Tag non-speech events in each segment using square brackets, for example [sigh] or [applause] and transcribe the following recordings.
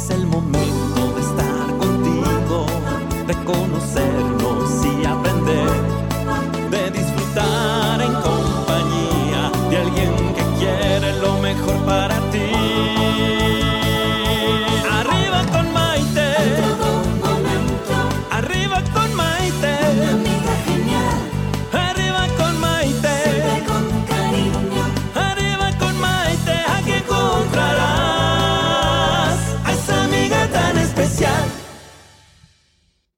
Es el momento de estar contigo, de conocernos y aprender,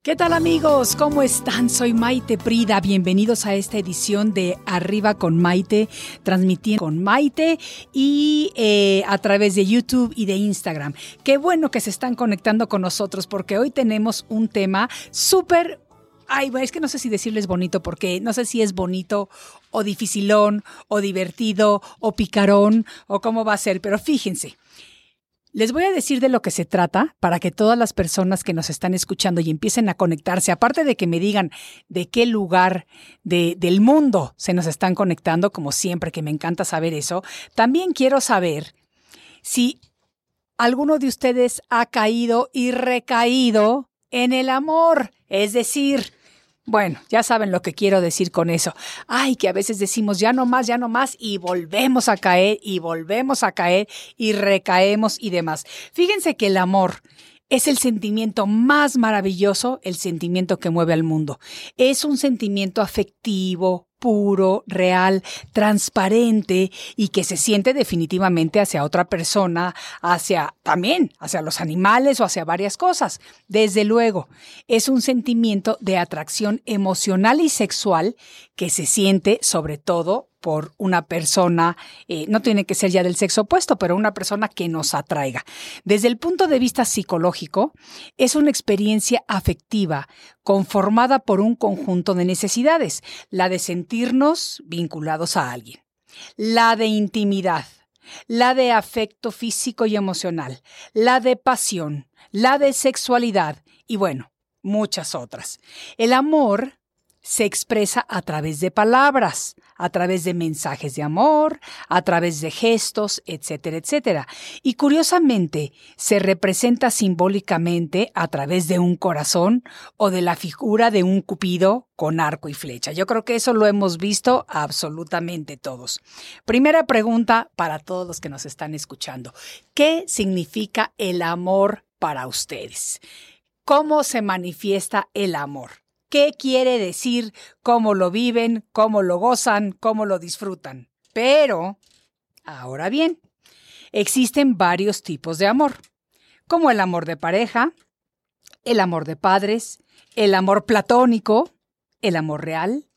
¿Qué tal amigos? ¿Cómo están? Soy Maite Prida. Bienvenidos a esta edición de Arriba con Maite, transmitiendo con Maite y eh, a través de YouTube y de Instagram. Qué bueno que se están conectando con nosotros porque hoy tenemos un tema súper... Ay, es que no sé si decirles bonito porque no sé si es bonito o dificilón o divertido o picarón o cómo va a ser, pero fíjense. Les voy a decir de lo que se trata para que todas las personas que nos están escuchando y empiecen a conectarse, aparte de que me digan de qué lugar de- del mundo se nos están conectando, como siempre que me encanta saber eso, también quiero saber si alguno de ustedes ha caído y recaído en el amor, es decir, bueno, ya saben lo que quiero decir con eso. Ay, que a veces decimos ya no más, ya no más y volvemos a caer y volvemos a caer y recaemos y demás. Fíjense que el amor es el sentimiento más maravilloso, el sentimiento que mueve al mundo. Es un sentimiento afectivo, puro, real, transparente y que se siente definitivamente hacia otra persona, hacia también, hacia los animales o hacia varias cosas. Desde luego, es un sentimiento de atracción emocional y sexual que se siente sobre todo por una persona, eh, no tiene que ser ya del sexo opuesto, pero una persona que nos atraiga. Desde el punto de vista psicológico, es una experiencia afectiva conformada por un conjunto de necesidades, la de sentirnos vinculados a alguien, la de intimidad, la de afecto físico y emocional, la de pasión, la de sexualidad y bueno, muchas otras. El amor se expresa a través de palabras, a través de mensajes de amor, a través de gestos, etcétera, etcétera. Y curiosamente, se representa simbólicamente a través de un corazón o de la figura de un cupido con arco y flecha. Yo creo que eso lo hemos visto absolutamente todos. Primera pregunta para todos los que nos están escuchando. ¿Qué significa el amor para ustedes? ¿Cómo se manifiesta el amor? Qué quiere decir, cómo lo viven, cómo lo gozan, cómo lo disfrutan. Pero, ahora bien, existen varios tipos de amor, como el amor de pareja, el amor de padres, el amor platónico, el amor real,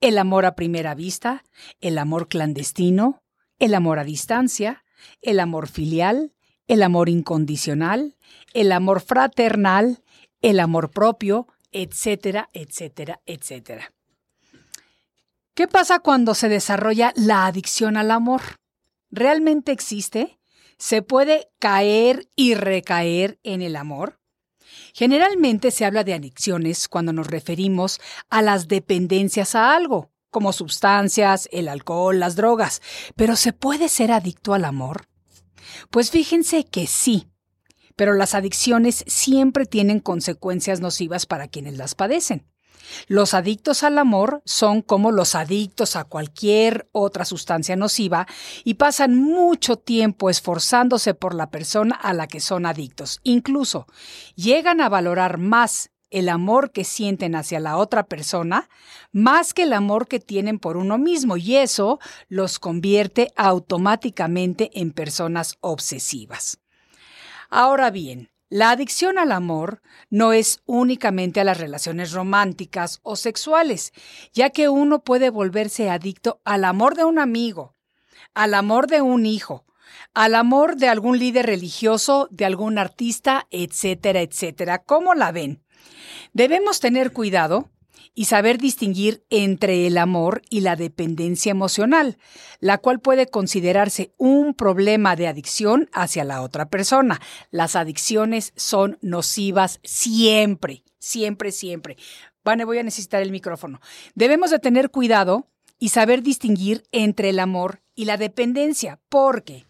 el amor a primera vista, el amor clandestino, el amor a distancia, el amor filial, el amor incondicional, el amor fraternal, el amor propio, etcétera, etcétera, etcétera. ¿Qué pasa cuando se desarrolla la adicción al amor? ¿Realmente existe? ¿Se puede caer y recaer en el amor? Generalmente se habla de adicciones cuando nos referimos a las dependencias a algo, como sustancias, el alcohol, las drogas, pero ¿se puede ser adicto al amor? Pues fíjense que sí, pero las adicciones siempre tienen consecuencias nocivas para quienes las padecen. Los adictos al amor son como los adictos a cualquier otra sustancia nociva y pasan mucho tiempo esforzándose por la persona a la que son adictos. Incluso llegan a valorar más el amor que sienten hacia la otra persona más que el amor que tienen por uno mismo y eso los convierte automáticamente en personas obsesivas. Ahora bien, la adicción al amor no es únicamente a las relaciones románticas o sexuales, ya que uno puede volverse adicto al amor de un amigo, al amor de un hijo, al amor de algún líder religioso, de algún artista, etcétera, etcétera. ¿Cómo la ven? Debemos tener cuidado y saber distinguir entre el amor y la dependencia emocional, la cual puede considerarse un problema de adicción hacia la otra persona. Las adicciones son nocivas siempre, siempre, siempre. Vane, voy a necesitar el micrófono. Debemos de tener cuidado y saber distinguir entre el amor y la dependencia, porque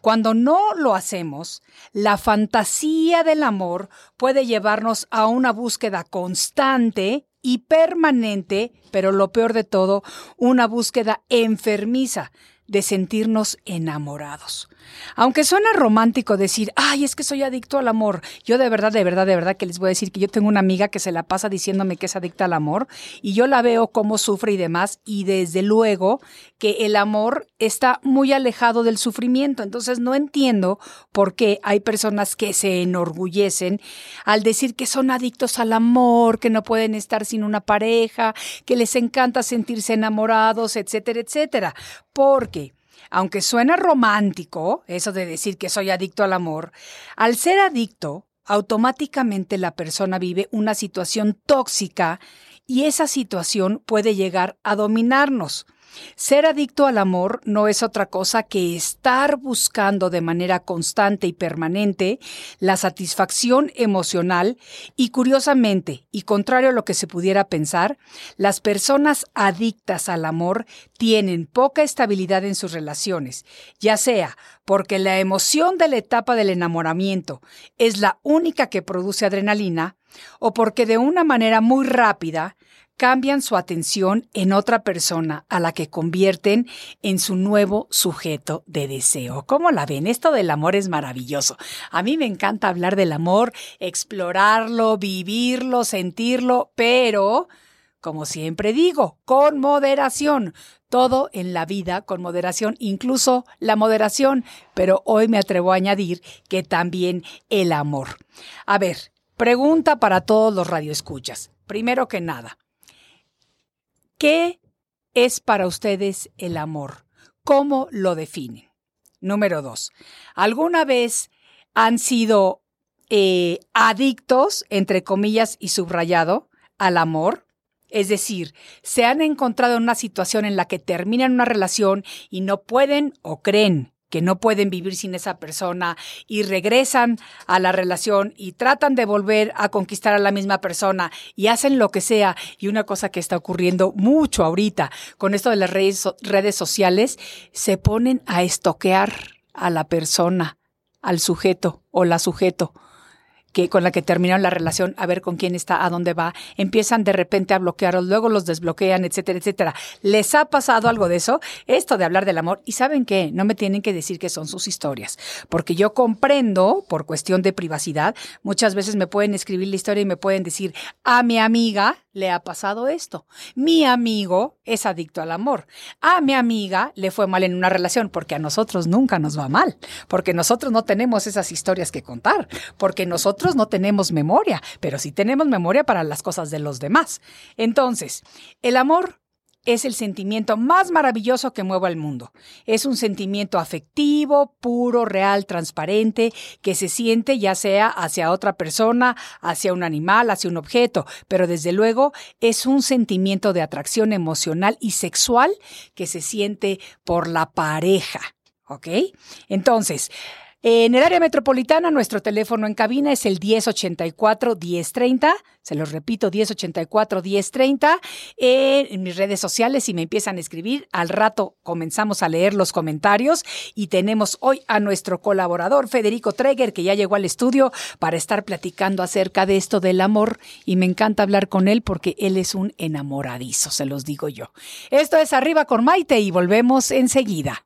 cuando no lo hacemos, la fantasía del amor puede llevarnos a una búsqueda constante y permanente, pero lo peor de todo, una búsqueda enfermiza de sentirnos enamorados. Aunque suena romántico decir, ay, es que soy adicto al amor, yo de verdad, de verdad, de verdad que les voy a decir que yo tengo una amiga que se la pasa diciéndome que es adicta al amor y yo la veo cómo sufre y demás y desde luego que el amor está muy alejado del sufrimiento. Entonces no entiendo por qué hay personas que se enorgullecen al decir que son adictos al amor, que no pueden estar sin una pareja, que les encanta sentirse enamorados, etcétera, etcétera. Porque aunque suena romántico, eso de decir que soy adicto al amor, al ser adicto, automáticamente la persona vive una situación tóxica y esa situación puede llegar a dominarnos. Ser adicto al amor no es otra cosa que estar buscando de manera constante y permanente la satisfacción emocional y curiosamente, y contrario a lo que se pudiera pensar, las personas adictas al amor tienen poca estabilidad en sus relaciones, ya sea porque la emoción de la etapa del enamoramiento es la única que produce adrenalina, o porque de una manera muy rápida cambian su atención en otra persona a la que convierten en su nuevo sujeto de deseo. ¿Cómo la ven? Esto del amor es maravilloso. A mí me encanta hablar del amor, explorarlo, vivirlo, sentirlo, pero, como siempre digo, con moderación. Todo en la vida con moderación, incluso la moderación, pero hoy me atrevo a añadir que también el amor. A ver, pregunta para todos los radioescuchas. Primero que nada, ¿Qué es para ustedes el amor? ¿Cómo lo definen? Número dos, ¿alguna vez han sido eh, adictos, entre comillas y subrayado, al amor? Es decir, se han encontrado en una situación en la que terminan una relación y no pueden o creen que no pueden vivir sin esa persona y regresan a la relación y tratan de volver a conquistar a la misma persona y hacen lo que sea. Y una cosa que está ocurriendo mucho ahorita con esto de las redes, redes sociales, se ponen a estoquear a la persona, al sujeto o la sujeto que con la que terminaron la relación, a ver con quién está, a dónde va, empiezan de repente a bloquearlos, luego los desbloquean, etcétera, etcétera. ¿Les ha pasado algo de eso? Esto de hablar del amor. Y saben qué, no me tienen que decir que son sus historias, porque yo comprendo, por cuestión de privacidad, muchas veces me pueden escribir la historia y me pueden decir, a mi amiga le ha pasado esto. Mi amigo es adicto al amor. A mi amiga le fue mal en una relación, porque a nosotros nunca nos va mal, porque nosotros no tenemos esas historias que contar, porque nosotros no tenemos memoria, pero sí tenemos memoria para las cosas de los demás. Entonces, el amor es el sentimiento más maravilloso que mueve al mundo. Es un sentimiento afectivo, puro, real, transparente, que se siente ya sea hacia otra persona, hacia un animal, hacia un objeto, pero desde luego es un sentimiento de atracción emocional y sexual que se siente por la pareja. ¿Ok? Entonces, En el área metropolitana, nuestro teléfono en cabina es el 1084-1030. Se los repito, 1084-1030. Eh, en mis redes sociales, si me empiezan a escribir, al rato comenzamos a leer los comentarios. Y tenemos hoy a nuestro colaborador, Federico Treger, que ya llegó al estudio para estar platicando acerca de esto del amor. Y me encanta hablar con él porque él es un enamoradizo, se los digo yo. Esto es Arriba con Maite y volvemos enseguida.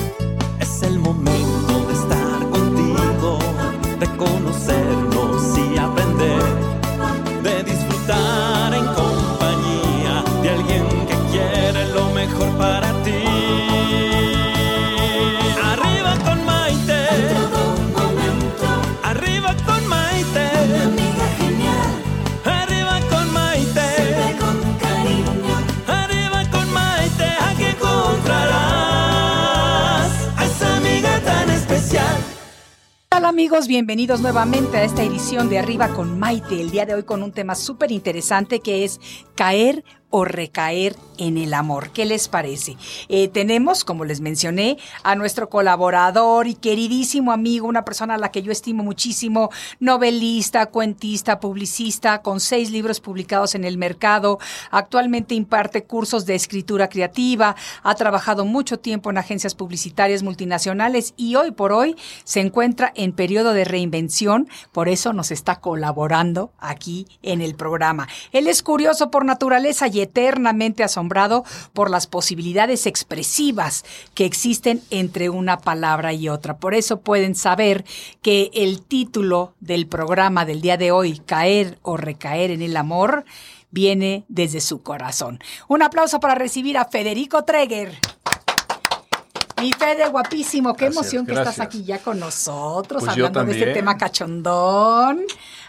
Amigos? Bienvenidos nuevamente a esta edición de Arriba con Maite. El día de hoy con un tema súper interesante que es caer o recaer en el amor. ¿Qué les parece? Eh, tenemos, como les mencioné, a nuestro colaborador y queridísimo amigo, una persona a la que yo estimo muchísimo, novelista, cuentista, publicista, con seis libros publicados en el mercado. Actualmente imparte cursos de escritura creativa, ha trabajado mucho tiempo en agencias publicitarias multinacionales y hoy por hoy se encuentra en periodo de reinvención, por eso nos está colaborando aquí en el programa. Él es curioso por naturaleza y eternamente asombrado por las posibilidades expresivas que existen entre una palabra y otra. Por eso pueden saber que el título del programa del día de hoy, Caer o recaer en el amor, viene desde su corazón. Un aplauso para recibir a Federico Treger. Mi Fede, guapísimo, qué Gracias, emoción que gracias. estás aquí ya con nosotros, Pues hablando de este tema cachondón.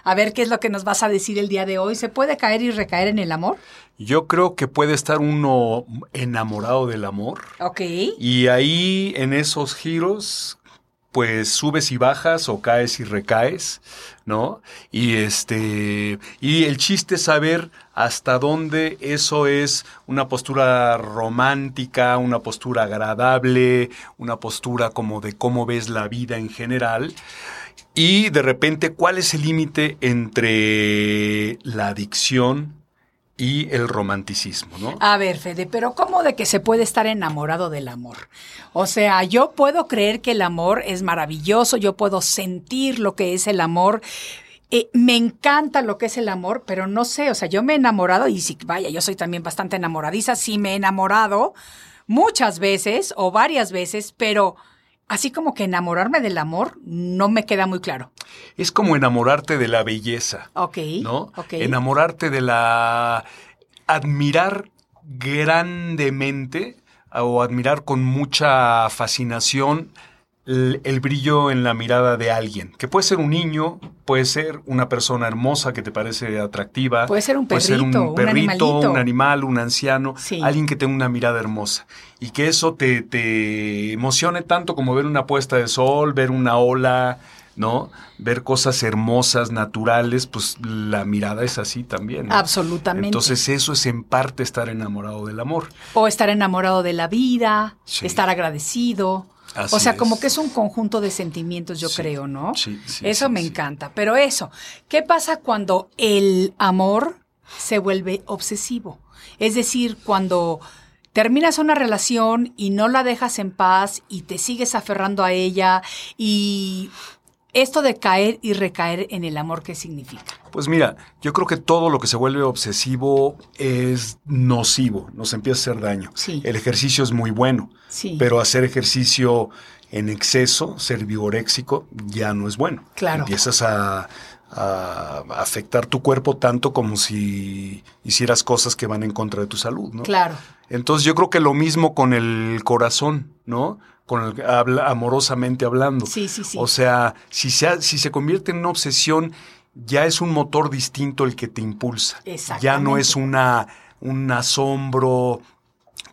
A ver qué es lo que nos vas a decir el día de hoy. ¿Se puede caer y recaer en el amor? Yo creo que puede estar uno enamorado del amor Ok. y ahí en esos giros pues subes y bajas o caes y recaes, ¿no? Y este y el chiste es saber hasta dónde eso es una postura romántica, una postura agradable, una postura como de cómo ves la vida en general. Y de repente, ¿cuál es el límite entre la adicción y el romanticismo, ¿no? A ver, Fede, pero ¿cómo de que se puede estar enamorado del amor? O sea, yo puedo creer que el amor es maravilloso, yo puedo sentir lo que es el amor. Eh, me encanta lo que es el amor, pero no sé, o sea, yo me he enamorado y sí, vaya, yo soy también bastante enamoradiza, sí me he enamorado muchas veces o varias veces, pero así como que enamorarme del amor no me queda muy claro. Es como enamorarte de la belleza, Ok. ¿no? Ok. Enamorarte de la... admirar grandemente o admirar con mucha fascinación el, el brillo en la mirada de alguien, que puede ser un niño, puede ser una persona hermosa que te parece atractiva, Puede ser un puede ser perrito, un perrito, un animal, un anciano, Sí. alguien que tenga una mirada hermosa y que eso te, te emocione tanto como ver una puesta de sol, ver una ola, ¿no? Ver cosas hermosas, naturales, pues la mirada es así también. ¿no? Absolutamente. Entonces eso es en parte estar enamorado del amor. O estar enamorado de la vida, Sí. estar agradecido. Así o sea, es. como que es un conjunto de sentimientos, yo Sí, creo, ¿no? sí, sí, eso sí, me encanta. Pero eso, ¿qué pasa cuando el amor se vuelve obsesivo? Es decir, cuando terminas una relación y no la dejas en paz y te sigues aferrando a ella y esto de caer y recaer en el amor, ¿qué significa? Pues mira, yo creo que todo lo que se vuelve obsesivo es nocivo, nos empieza a hacer daño. Sí. El ejercicio es muy bueno, Sí. pero hacer ejercicio en exceso, ser vigoréxico, ya no es bueno. Claro. Empiezas a, a afectar tu cuerpo tanto como si hicieras cosas que van en contra de tu salud, ¿no? Claro. Entonces yo creo que lo mismo con el corazón, ¿no? Con el habla, amorosamente hablando. Sí, sí, sí. O sea, si se, si se convierte en una obsesión ya es un motor distinto el que te impulsa. Ya no es una, un asombro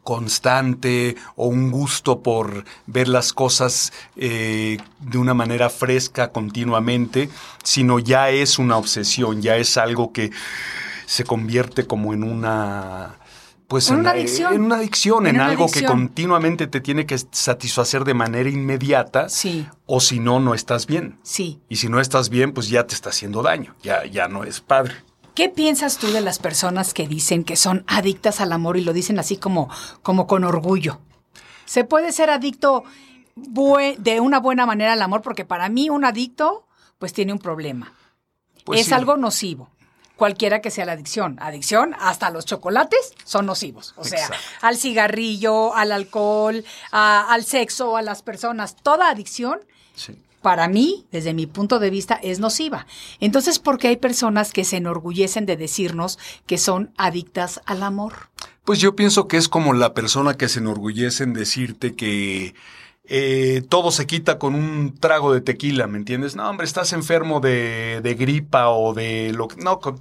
constante o un gusto por ver las cosas eh, de una manera fresca continuamente, sino ya es una obsesión, ya es algo que se convierte como en una pues En en, una adicción. en una adicción, En en, una algo que continuamente te tiene que satisfacer de manera inmediata, Sí. o si no, no estás bien. Sí. Y si no estás bien, pues ya te está haciendo daño, ya, ya no es padre. ¿Qué piensas tú de las personas que dicen que son adictas al amor y lo dicen así como, como con orgullo? ¿Se puede ser adicto de una buena manera al amor? Porque para mí un adicto pues tiene un problema. Pues es sí. algo nocivo. Cualquiera que sea la adicción. Adicción, hasta los chocolates son nocivos. O sea, Exacto. al cigarrillo, al alcohol, a- al sexo, a las personas. Toda adicción Sí. para mí, desde mi punto de vista, es nociva. Entonces, ¿por qué hay personas que se enorgullecen de decirnos que son adictas al amor? Pues yo pienso que es como la persona que se enorgullece en decirte que eh, todo se quita con un trago de tequila, ¿me entiendes? No, hombre, estás enfermo de, de gripa o de lo que... No, con-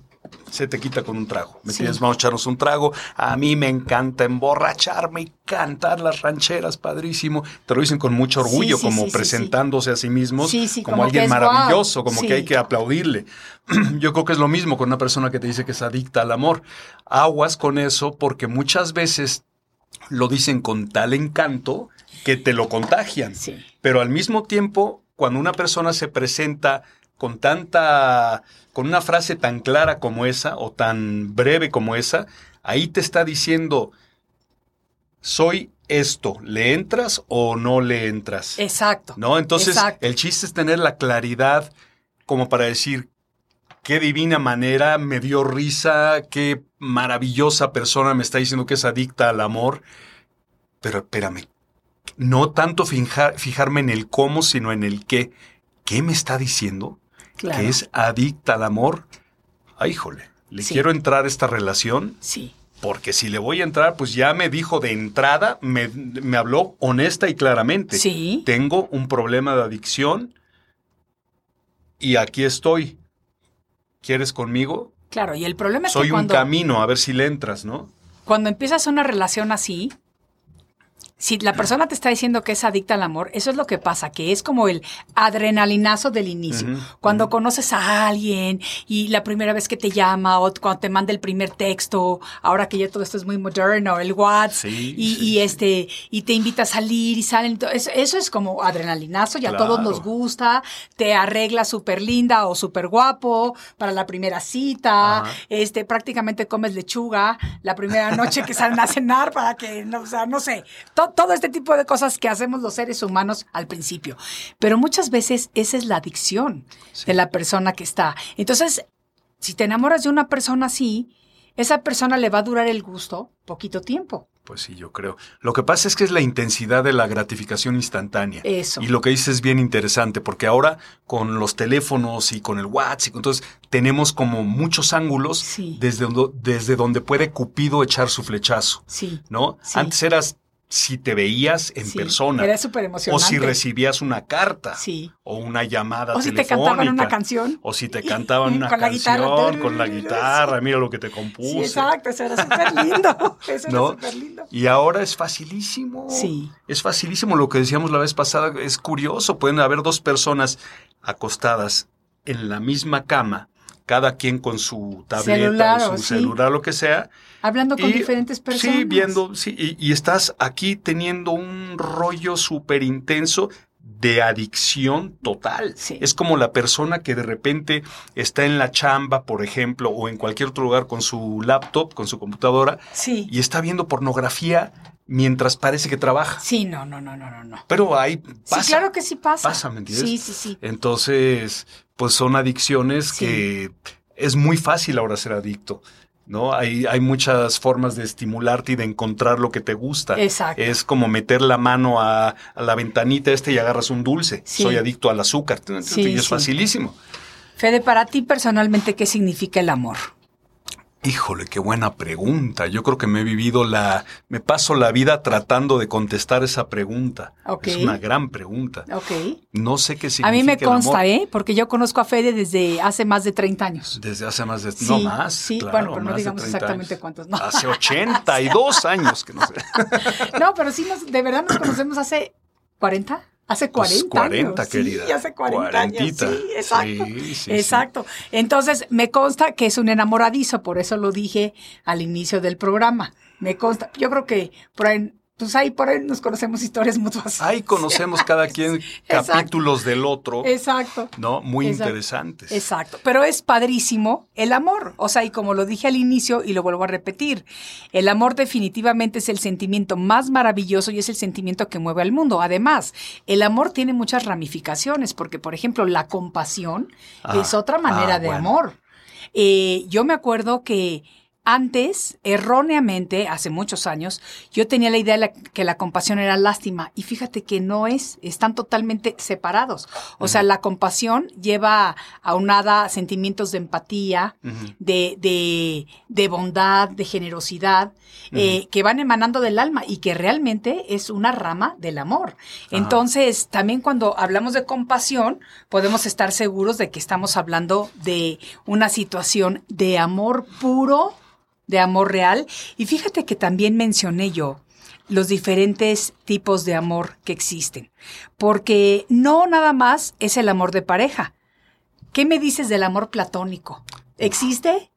se te quita con un trago, ¿me Sí. entiendes? Vamos a echarnos un trago. A mí me encanta emborracharme y cantar las rancheras, padrísimo. Te lo dicen con mucho orgullo, Sí, sí, como presentándose a sí mismos como, alguien maravilloso, como que hay que aplaudirle. [clears throat] Yo creo que es lo mismo con una persona que te dice que es adicta al amor. Aguas con eso porque muchas veces lo dicen con tal encanto que te lo contagian. Pero al mismo tiempo, cuando una persona se presenta con tanta, con una frase tan clara como esa o tan breve como esa, ahí te está diciendo, soy esto, ¿le entras o no le entras? Exacto. ¿No? Entonces, Exacto. el chiste es tener la claridad como para decir, qué divina manera, me dio risa, qué maravillosa persona me está diciendo que es adicta al amor. Pero espérame, no tanto fijar- fijarme en el cómo, sino en el qué. ¿Qué me está diciendo? Claro. Que es adicta al amor. Ay, híjole, le Sí. quiero entrar a esta relación Sí. porque si le voy a entrar, pues ya me dijo de entrada, me, me habló honesta y claramente. Sí. Tengo un problema de adicción y aquí estoy. ¿Quieres conmigo? Claro, y el problema es Soy que un cuando, camino, a ver si le entras, ¿no? cuando empiezas una relación así, si la persona te está diciendo que es adicta al amor, eso es lo que pasa, que es como el adrenalinazo del inicio. Cuando conoces a alguien y la primera vez que te llama o cuando te manda el primer texto, ahora que ya todo esto es muy moderno, el WhatsApp, Sí, y, sí, y sí. este y te invita a salir y salen, eso, eso es como adrenalinazo, ya a todos nos gusta, te arregla súper linda o súper guapo para la primera cita, Ajá. este prácticamente comes lechuga la primera noche que salen a cenar para que, no, o sea, no sé, todo este tipo de cosas que hacemos los seres humanos al principio. Pero muchas veces esa es la adicción de la persona que está. Entonces, si te enamoras de una persona así, esa persona le va a durar el gusto poquito tiempo. Pues sí, yo creo. Lo que pasa es que es la intensidad de la gratificación instantánea. Eso. Y lo que dices es bien interesante, porque ahora con los teléfonos y con el WhatsApp, y con- entonces tenemos como muchos ángulos Sí. desde, do- desde donde puede Cupido echar su flechazo, Sí. ¿no? Sí. Antes eras si te veías en Sí, persona. era súper O emocionante. si recibías una carta. Sí. O una llamada O si te cantaban una canción. O si te cantaban una [laughs] Con la canción guitarra. con la [laughs] guitarra. Mira lo que te compuse. Sí, exacto, eso era súper lindo. [laughs] Eso ¿no? era súper lindo. Y ahora es facilísimo. Sí. Es facilísimo lo que decíamos la vez pasada. Es curioso. Pueden haber dos personas acostadas en la misma cama, cada quien con su tableta Celular, o su sí. celular, lo que sea. Hablando con Y- diferentes personas. Sí, viendo, sí, y, y estás aquí teniendo un rollo súper intenso de adicción total. Sí. Es como la persona que de repente está en la chamba, por ejemplo, o en cualquier otro lugar con su laptop, con su computadora, Sí. y está viendo pornografía mientras parece que trabaja. Sí, no, no, no, no, no, no. Pero ahí pasa. Sí, claro que sí pasa. Pasa, ¿me entiendes? Sí, sí, sí. Entonces, pues son adicciones Sí. que es muy fácil ahora ser adicto. ¿No? Hay, hay muchas formas de estimularte y de encontrar lo que te gusta. Exacto. Es como meter la mano a, a la ventanita este y agarras un dulce. Sí. Soy adicto al azúcar. Sí, y es sí. facilísimo. Fede, para ti personalmente, ¿qué significa el amor? Híjole, qué buena pregunta. Yo creo que me he vivido la, me paso la vida tratando de contestar esa pregunta. Ok. Es una gran pregunta. Ok. No sé qué significa A mí me el consta, amor ¿eh? Porque yo conozco a Fede desde hace más de 30 años. Desde hace más de, Sí, no más. sí, claro, bueno, pero no digamos 30 exactamente años. cuántos, no. Hace [laughs] 82 años que no sé. [laughs] No, pero sí, nos, de verdad nos conocemos hace 40. Hace 40 Pues 40, años. querida. Sí, hace 40 años. Cuarentita. Sí, exacto. Sí, sí. exacto. Entonces, me consta que es un enamoradizo, por eso lo dije al inicio del programa. Me consta. Yo creo que por ahí, pues ahí por ahí nos conocemos historias mutuas. Ahí [laughs] conocemos cada quien Exacto. capítulos del otro, Exacto. ¿no? Muy Exacto. interesantes. Exacto, pero es padrísimo el amor. O sea, y como lo dije al inicio y lo vuelvo a repetir, el amor definitivamente es el sentimiento más maravilloso y es el sentimiento que mueve al mundo. Además, el amor tiene muchas ramificaciones, porque, por ejemplo, la compasión Ah, es otra manera ah, de bueno. amor. Eh, yo me acuerdo que antes, erróneamente, hace muchos años, yo tenía la idea de la- que la compasión era lástima. Y fíjate que no es, están totalmente separados. O sea, la compasión lleva aunada sentimientos de empatía, de, de, de bondad, de generosidad, eh, que van emanando del alma y que realmente es una rama del amor. Entonces, también cuando hablamos de compasión, podemos estar seguros de que estamos hablando de una situación de amor puro, de amor real. Y fíjate que también mencioné yo los diferentes tipos de amor que existen, porque no nada más es el amor de pareja. ¿Qué me dices del amor platónico? ¿Existe?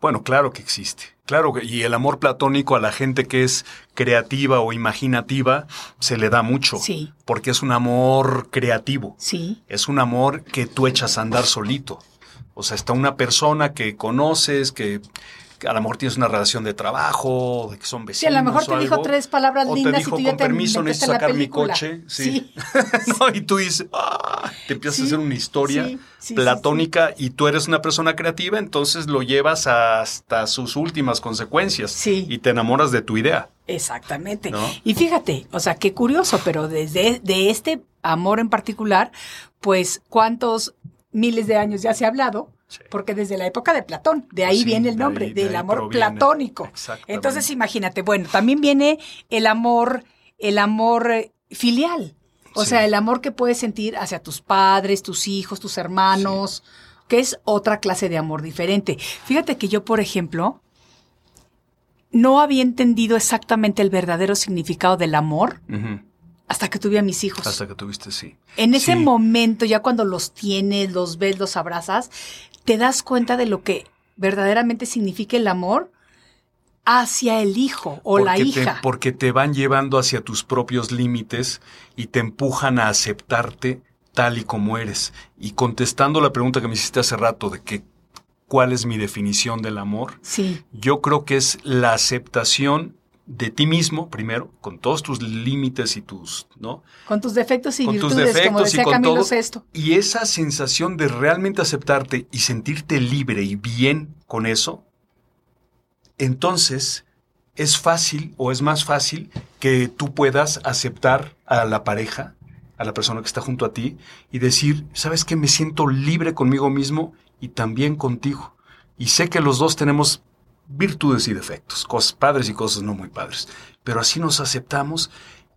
Bueno, claro que existe. Claro, que- y el amor platónico a la gente que es creativa o imaginativa se le da mucho. Sí. Porque es un amor creativo. Sí. Es un amor que tú echas a andar solito. O sea, está una persona que conoces, que a lo mejor tienes una relación de trabajo, de que son vecinos. Sí, a lo mejor te dijo tres palabras o lindas te y dijo, tú con permiso, necesito sacar mi película". coche. Sí. Sí. [laughs] No, y tú dices, "Ah", te empiezas Sí, a hacer una historia sí, platónica y tú eres una persona creativa, entonces lo llevas hasta sus últimas consecuencias Sí. y te enamoras de tu idea. Exactamente. ¿No? Y fíjate, o sea, qué curioso, pero desde de este amor en particular, pues cuántos miles de años ya se ha hablado, Sí. porque desde la época de Platón, de ahí Sí, viene el de nombre, ahí- de del amor proviene. platónico. Entonces imagínate, bueno, también viene el amor, el amor eh, filial, o Sí. sea, el amor que puedes sentir hacia tus padres, tus hijos, tus hermanos, que es otra clase de amor diferente. Fíjate que yo, por ejemplo, no había entendido exactamente el verdadero significado del amor hasta que tuve a mis hijos. Hasta que tuviste, sí. En ese Sí. momento, ya cuando los tienes, los ves, los abrazas, te das cuenta de lo que verdaderamente significa el amor hacia el hijo o la te- hija. porque te van llevando hacia tus propios límites y te empujan a aceptarte tal y como eres. Y contestando la pregunta que me hiciste hace rato de que cuál es mi definición del amor, Sí, yo creo que es la aceptación de ti mismo, primero, con todos tus límites y tus, ¿no? con tus defectos y con tus virtudes, como y decía con Camilo todo. Sesto. Y esa sensación de realmente aceptarte y sentirte libre y bien con eso, entonces es fácil o es más fácil que tú puedas aceptar a la pareja, a la persona que está junto a ti y decir, ¿sabes qué? Me siento libre conmigo mismo y también contigo. Y sé que los dos tenemos virtudes y defectos, cosas padres y cosas no muy padres, pero así nos aceptamos.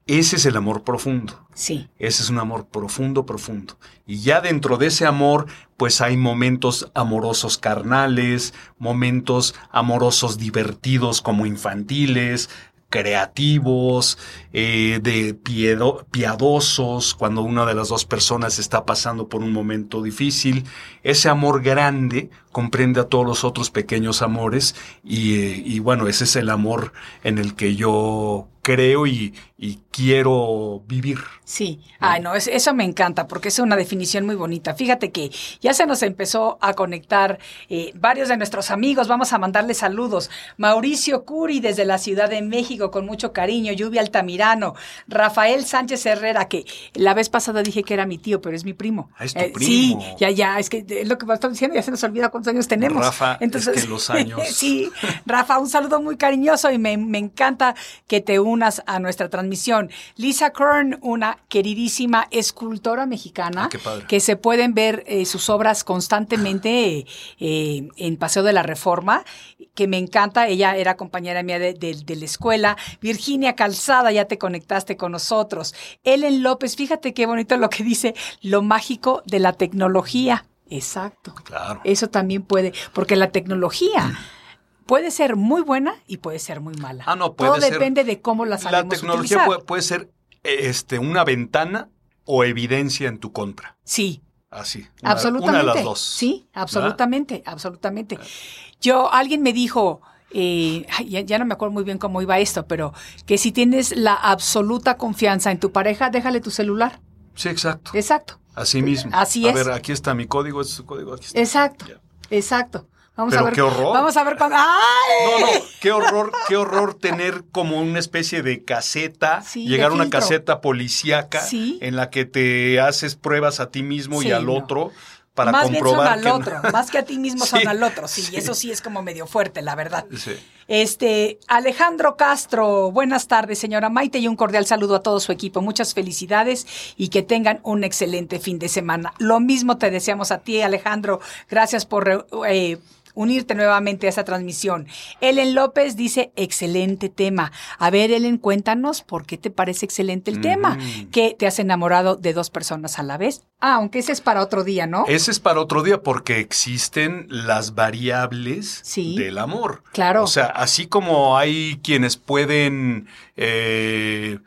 Ese es el amor profundo. Sí, Ese es un amor profundo, profundo. Y ya dentro de ese amor, pues hay momentos amorosos carnales, momentos amorosos divertidos como infantiles, creativos, eh, de piedo- piadosos, cuando una de las dos personas está pasando por un momento difícil. Ese amor grande comprende a todos los otros pequeños amores y, eh, y bueno, ese es el amor en el que yo creo y, y quiero vivir. sí. Ay, no, es- eso me encanta porque es una definición muy bonita. Fíjate que ya se nos empezó a conectar eh, varios de nuestros amigos. Vamos a mandarle saludos. Mauricio Curi desde la Ciudad de México, con mucho cariño. Lluvia Altamirano. Rafael Sánchez Herrera, que la vez pasada dije que era mi tío, pero es mi primo. Ah, es tu Eh, primo. Sí, ya, ya, es que es lo que me están diciendo, ya se nos olvida cuántos años tenemos. Rafa, es Entonces, que los años- [laughs] sí, Rafa, un saludo muy cariñoso y me, me encanta que te unas a nuestra transmisión. Lisa Kern, una queridísima escultora mexicana, Ah, que se pueden ver eh, sus obras constantemente [laughs] eh, en Paseo de la Reforma, que me encanta. Ella era compañera mía de, de- de la escuela. Virginia Calzada, ya te conectaste con nosotros. Ellen López, fíjate qué bonito lo que dice, lo mágico de la tecnología. Exacto. Claro. Eso también puede, porque la tecnología puede ser muy buena y puede ser muy mala. Ah, no, puede Todo ser- depende de cómo la La sabemos tecnología utilizar. puede, puede ser eh, este, una ventana o evidencia en tu contra. Sí, Así. Una, absolutamente. Una de las dos. Sí, ¿verdad? absolutamente, absolutamente. Yo, alguien me dijo, eh, ya no me acuerdo muy bien cómo iba esto, pero que si tienes la absoluta confianza en tu pareja, déjale tu celular. Sí, exacto. Exacto, Así mismo. Así a es. ver, aquí está mi código, este es su código, aquí está. exacto, exacto. Vamos Pero a ver. qué horror. Vamos a ver cuándo. ¡Ay! No, no, qué horror, qué horror tener como una especie de caseta, Sí, llegar a una filtro. caseta policíaca Sí. en la que te haces pruebas a ti mismo Sí, y al no. otro para más bien comprobar son al que otro, más que a ti mismo [laughs] son Sí, al otro, sí, sí. eso sí es como medio fuerte, la verdad. Sí. Este, Alejandro Castro, buenas tardes, señora Maite, y un cordial saludo a todo su equipo. Muchas felicidades y que tengan un excelente fin de semana. Lo mismo te deseamos a ti, Alejandro. Gracias por eh, unirte nuevamente a esta transmisión. Ellen López dice, excelente tema. A ver, Ellen, cuéntanos por qué te parece excelente el tema. Que te has enamorado de dos personas a la vez. Ah, aunque ese es para otro día, ¿no? Ese es para otro día porque existen las variables Sí. del amor. Claro. O sea, así como hay quienes pueden eh,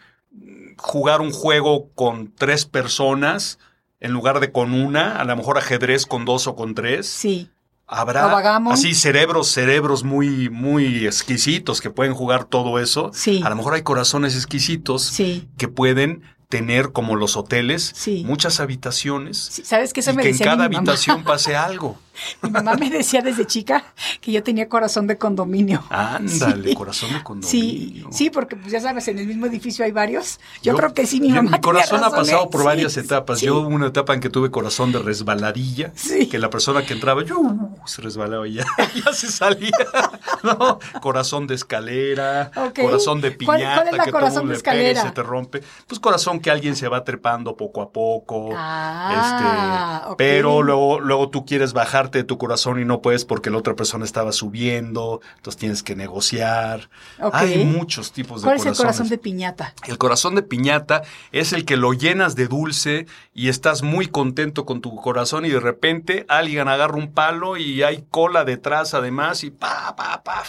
jugar un juego con tres personas en lugar de con una, a lo mejor ajedrez con dos o con tres. Sí. Habrá así cerebros, cerebros muy, muy exquisitos que pueden jugar todo eso. Sí. A lo mejor hay corazones exquisitos Sí. que pueden tener, como los hoteles, Sí. muchas habitaciones Sí, ¿Sabes qué? Eso y me que en cada habitación [laughs] pase algo. Mi mamá me decía desde chica que yo tenía corazón de condominio. Ándale, Sí. corazón de Sí, condominio. sí, porque pues ya sabes, en el mismo edificio hay varios. Yo, Yo- creo que sí, mi yo- mamá. Mi corazón ha pasado razón, por ¿eh? varias Sí, etapas. sí. Yo hubo una etapa en que tuve corazón de resbaladilla, Sí. que la persona que entraba, yo uh, se resbalaba y ya, [laughs] ya se salía. [laughs] ¿no? Corazón de escalera, corazón de ¿Cuál- piñata, cuál es la que corazón de escalera? se te rompe. Pues corazón que alguien se va trepando poco a poco. Ah, este. Pero luego, luego tú quieres de tu corazón y no puedes porque la otra persona estaba subiendo, entonces tienes que negociar. Hay muchos tipos de ¿Cuál es el corazones. corazón de piñata? El corazón de piñata es el que lo llenas de dulce y estás muy contento con tu corazón y de repente alguien agarra un palo y hay cola detrás además y pa, pa, pa,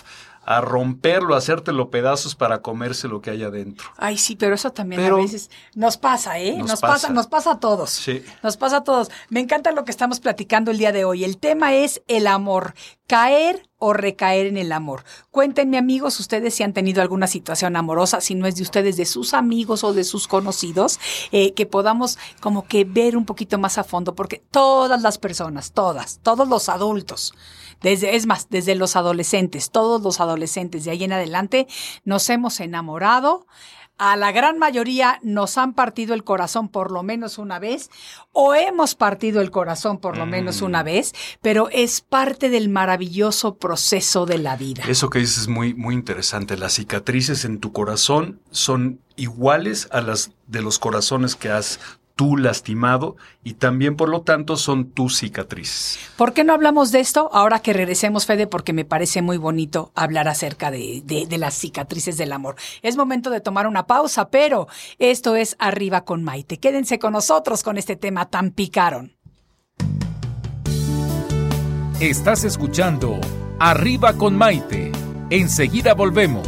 a romperlo, a hacértelo pedazos para comerse lo que hay adentro. Ay, sí, pero eso también Pero- a veces nos pasa, ¿eh? Nos Nos, pasa. pasa. nos pasa a todos. Sí. Nos pasa a todos. Me encanta lo que estamos platicando el día de hoy. El tema es el amor. Caer o recaer en el amor. Cuéntenme, amigos, ustedes si han tenido alguna situación amorosa, si no es de ustedes, de sus amigos o de sus conocidos, eh, que podamos como que ver un poquito más a fondo, porque todas las personas, todas, todos los adultos, desde, es más, desde los adolescentes, todos los adolescentes de ahí en adelante, nos hemos enamorado. A la gran mayoría nos han partido el corazón por lo menos una vez, o hemos partido el corazón por lo menos una vez, pero es parte del maravilloso proceso de la vida. Eso que dices es muy, muy interesante. Las cicatrices en tu corazón son iguales a las de los corazones que has tú lastimado y también por lo tanto son tus cicatrices. ¿Por qué no hablamos de esto ahora que regresemos, Fede? Porque me parece muy bonito hablar acerca de, de- de las cicatrices del amor. Es momento de tomar una pausa, pero esto es Arriba con Maite. Quédense con nosotros con este tema tan picaron. Estás escuchando Arriba con Maite. Enseguida volvemos.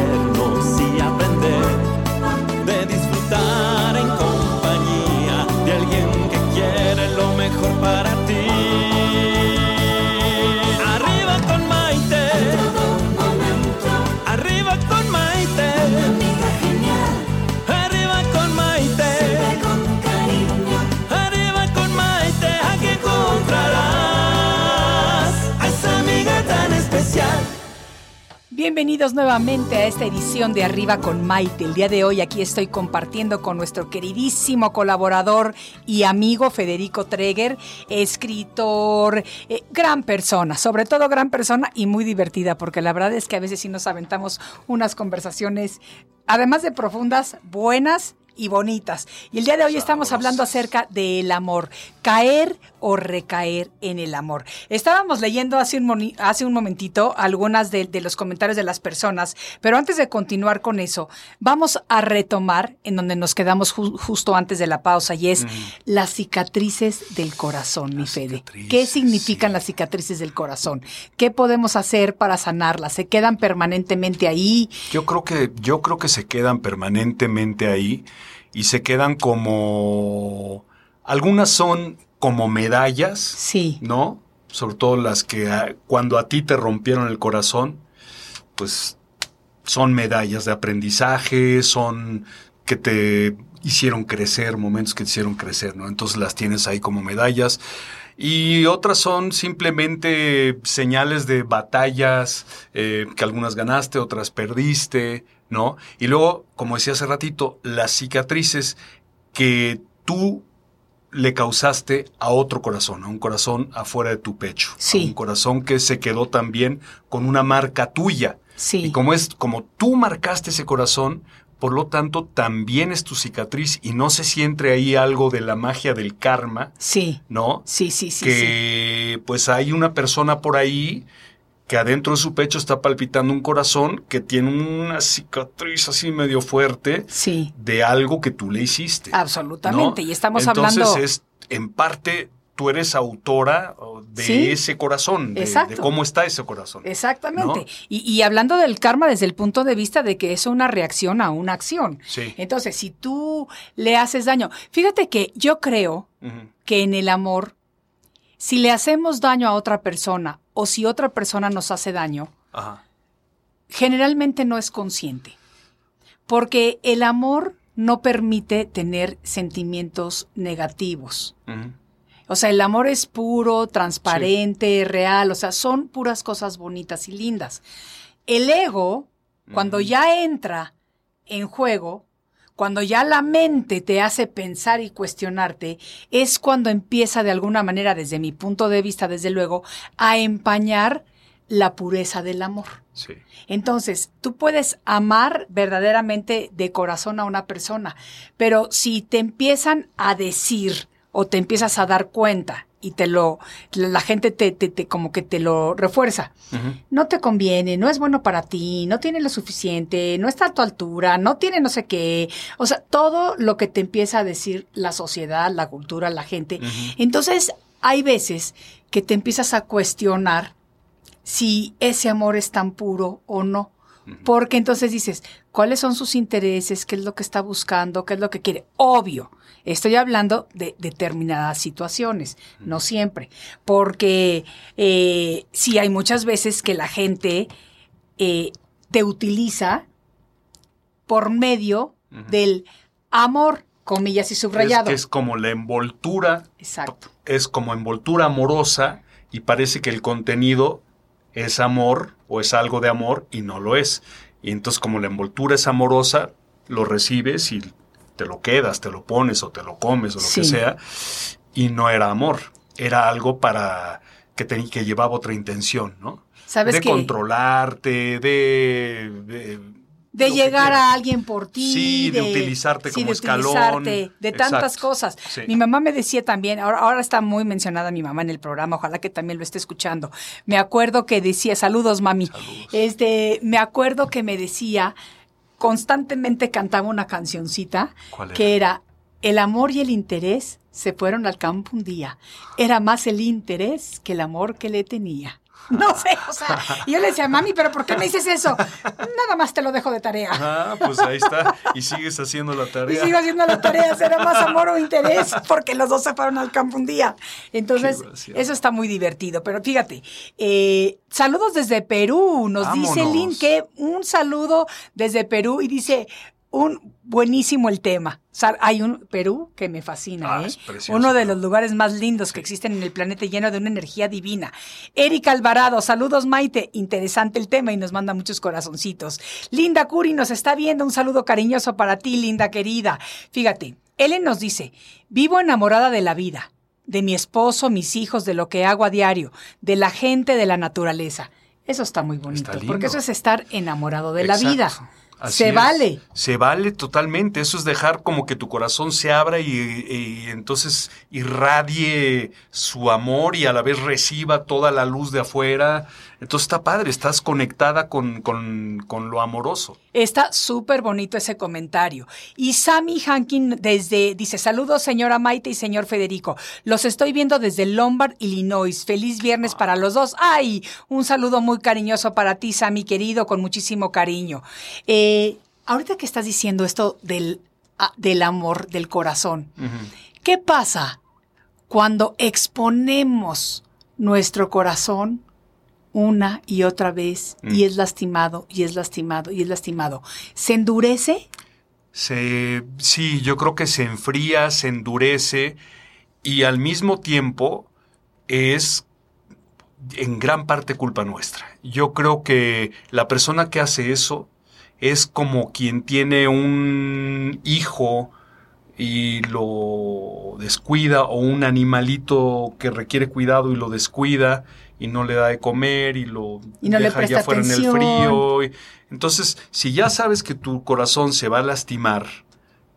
Bienvenidos nuevamente a esta edición de Arriba con Maite. El día de hoy aquí estoy compartiendo con nuestro queridísimo colaborador y amigo Federico Treger, escritor, eh, gran persona, sobre todo gran persona y muy divertida, porque la verdad es que a veces sí nos aventamos unas conversaciones, además de profundas, buenas y bonitas. Y el día de hoy estamos hablando acerca del amor, caer o recaer en el amor. Estábamos leyendo hace un, hace un momentito algunas de, los comentarios de las personas, pero antes de continuar con eso, vamos a retomar en donde nos quedamos justo antes de la pausa y es mm. las cicatrices del corazón, mi Fede. ¿Qué significan las cicatrices del corazón? ¿Qué podemos hacer para sanarlas? ¿Se quedan permanentemente ahí? Yo creo que, yo creo que se quedan permanentemente ahí y se quedan como... Algunas son como medallas, sí. ¿no? Sobre todo las que ah, cuando a ti te rompieron el corazón, pues son medallas de aprendizaje, son que te hicieron crecer, momentos que te hicieron crecer, ¿no? Entonces las tienes ahí como medallas. Y otras son simplemente señales de batallas eh, que algunas ganaste, otras perdiste, ¿no? Y luego, como decía hace ratito, las cicatrices que tú le causaste a otro corazón, a un corazón afuera de tu pecho. Sí. A un corazón que se quedó también con una marca tuya. Sí. Y como es, como tú marcaste ese corazón, por lo tanto, también es tu cicatriz y no se siente ahí algo de la magia del karma. Sí. ¿No? Sí, sí, sí. Que pues hay una persona por ahí que adentro de su pecho está palpitando un corazón que tiene una cicatriz así medio fuerte sí. de algo que tú le hiciste. Absolutamente, y estamos hablando... Entonces es, en parte, tú eres autora de ese corazón, de, de, cómo está ese corazón. Exactamente. Y, hablando del karma desde el punto de vista de que es una reacción a una acción. Sí. Entonces, si tú le haces daño, fíjate que yo creo que en el amor, si le hacemos daño a otra persona o si otra persona nos hace daño, generalmente no es consciente. Porque el amor no permite tener sentimientos negativos. O sea, el amor es puro, transparente, real, o sea, son puras cosas bonitas y lindas. El ego, cuando ya entra en juego, cuando ya la mente te hace pensar y cuestionarte, es cuando empieza de alguna manera, desde mi punto de vista, desde luego, a empañar la pureza del amor. Sí. Entonces, tú puedes amar verdaderamente de corazón a una persona, pero si te empiezan a decir o te empiezas a dar cuenta y te lo, la gente te, te, como que te lo refuerza. No te conviene, no es bueno para ti, no tiene lo suficiente, no está a tu altura, no tiene no sé qué. O sea, todo lo que te empieza a decir la sociedad, la cultura, la gente. Entonces, hay veces que te empiezas a cuestionar si ese amor es tan puro o no. Porque entonces dices, ¿cuáles son sus intereses? ¿Qué es lo que está buscando? ¿Qué es lo que quiere? Obvio Estoy hablando de determinadas situaciones, no siempre, porque eh, sí hay muchas veces que la gente eh, te utiliza por medio del amor, comillas y subrayado. Es, es como la envoltura. Exacto. Es como envoltura amorosa y parece que el contenido es amor o es algo de amor y no lo es. Y entonces como la envoltura es amorosa, lo recibes y te lo quedas, te lo pones o te lo comes o lo que sea, y no era amor, era algo para que, te, que llevaba otra intención, ¿no? ¿Sabes de controlarte, de, de llegar a alguien por ti. Sí, de, utilizarte como de escalón. de tantas cosas. Mi mamá me decía también, ahora, ahora está muy mencionada mi mamá en el programa, ojalá que también lo esté escuchando. Me acuerdo que decía, saludos mami. Este, me acuerdo que me decía, constantemente cantaba una cancioncita que era El amor y el interés se fueron al campo un día. Era más el interés que el amor que le tenía. [laughs] No sé, o sea, y yo le decía, mami, pero ¿por qué me dices eso? Nada más te lo dejo de tarea. Ah, pues ahí está. Y sigues haciendo la tarea. Y sigo haciendo la tarea, será más amor o interés, porque los dos se fueron al campo un día. Entonces, eso está muy divertido. Pero fíjate, eh, saludos desde Perú, nos dice Lynn que un saludo desde Perú y dice, un buenísimo el tema. O sea, hay un Perú que me fascina, Ah, ¿eh? precioso, Uno de los lugares más lindos que existen en el planeta lleno de una energía divina. Erika Alvarado, saludos Maite, interesante el tema y nos manda muchos corazoncitos. Linda Curi nos está viendo, un saludo cariñoso para ti, linda querida. Fíjate, Ellen nos dice, vivo enamorada de la vida, de mi esposo, mis hijos, de lo que hago a diario, de la gente, de la naturaleza. Eso está muy bonito, porque eso es estar enamorado de Exacto. la vida. Así Se es. vale. Se vale totalmente. Eso es dejar como que tu corazón se abra y, y entonces irradie su amor y a la vez reciba toda la luz de afuera. Entonces está padre, estás conectada con, con- con lo amoroso. Está súper bonito ese comentario. Y Sammy Hankin desde, dice, saludos señora Maite y señor Federico. Los estoy viendo desde Lombard, Illinois. Feliz viernes para los dos. Ay, un saludo muy cariñoso para ti, Sammy querido, con muchísimo cariño. Eh, ahorita que estás diciendo esto del, ah, del amor, del corazón, ¿qué pasa cuando exponemos nuestro corazón una y otra vez y es lastimado y es lastimado y es lastimado. ¿Se endurece? Se, sí, yo creo que se enfría, se endurece y al mismo tiempo es en gran parte culpa nuestra. Yo creo que la persona que hace eso es como quien tiene un hijo y lo descuida o un animalito que requiere cuidado y lo descuida y no le da de comer y lo Y no deja allá afuera en el frío. y- Entonces, si ya sabes que tu corazón se va a lastimar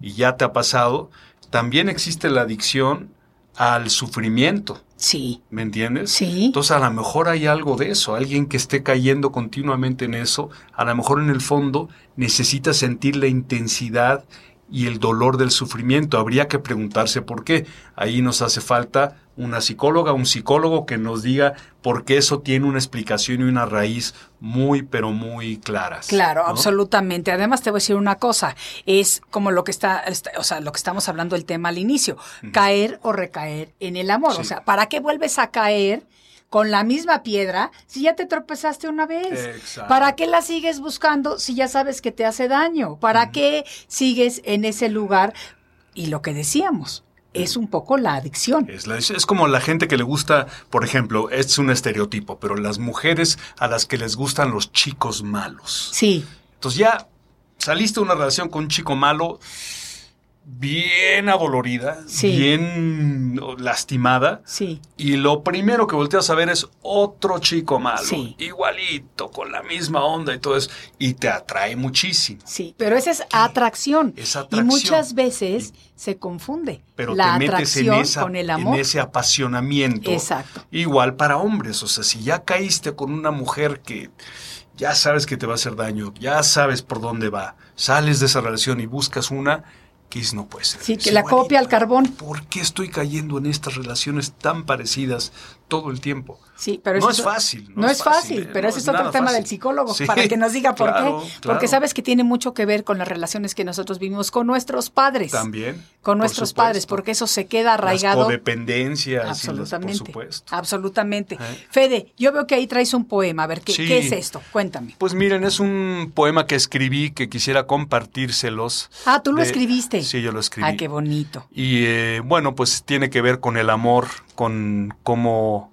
y ya te ha pasado, también existe la adicción al sufrimiento. Sí. ¿Me entiendes? Sí. Entonces a lo mejor hay algo de eso, alguien que esté cayendo continuamente en eso, a lo mejor en el fondo necesita sentir la intensidad y el dolor del sufrimiento. Habría que preguntarse por qué. Ahí nos hace falta una psicóloga, un psicólogo que nos diga por qué eso tiene una explicación y una raíz muy, pero muy claras. Claro, ¿no? absolutamente. Además te voy a decir una cosa, es como lo que está, está- o sea, lo que estamos hablando del tema al inicio, caer o recaer en el amor. O sea, ¿para qué vuelves a caer con la misma piedra si ya te tropezaste una vez? Exacto. ¿Para qué la sigues buscando si ya sabes que te hace daño? ¿Para qué sigues en ese lugar? Y lo que decíamos, es un poco la adicción. Es, la- es como la gente que le gusta, por ejemplo, es un estereotipo, pero las mujeres a las que les gustan los chicos malos. Sí, Entonces ya saliste de una relación con un chico malo, bien adolorida, Sí. bien lastimada, sí. y lo primero que volteas a ver es otro chico malo, Sí. igualito, con la misma onda y todo eso, y te atrae muchísimo. Sí, pero esa es atracción. Es Y atracción. muchas veces se confunde Pero la te metes atracción en, esa, con el en amor. ese apasionamiento. Exacto. Igual para hombres, o sea, si ya caíste con una mujer que ya sabes que te va a hacer daño, ya sabes por dónde va, sales de esa relación y buscas una, que no puede ser. Sí, que la copia al carbón. ¿Por qué estoy cayendo en estas relaciones tan parecidas todo el tiempo? Sí, pero No eso es fácil, No, es fácil, ¿eh? pero No ese es otro tema fácil. del psicólogo Sí, para que nos diga por claro, qué. claro. Porque sabes que tiene mucho que ver con las relaciones que nosotros vivimos con nuestros padres. También. Con nuestros supuesto. padres, porque eso se queda Las arraigado. codependencias. las- Absolutamente. por supuesto. Absolutamente. ¿Eh? Fede, yo veo que ahí traes un poema. A ver, ¿qué, Sí. qué es esto? Cuéntame. Pues miren, es un poema que escribí que quisiera compartírselos. Ah, tú lo de- escribiste. Sí, yo lo escribí. Ah, qué bonito. Y eh, bueno, pues tiene que ver con el amor, con cómo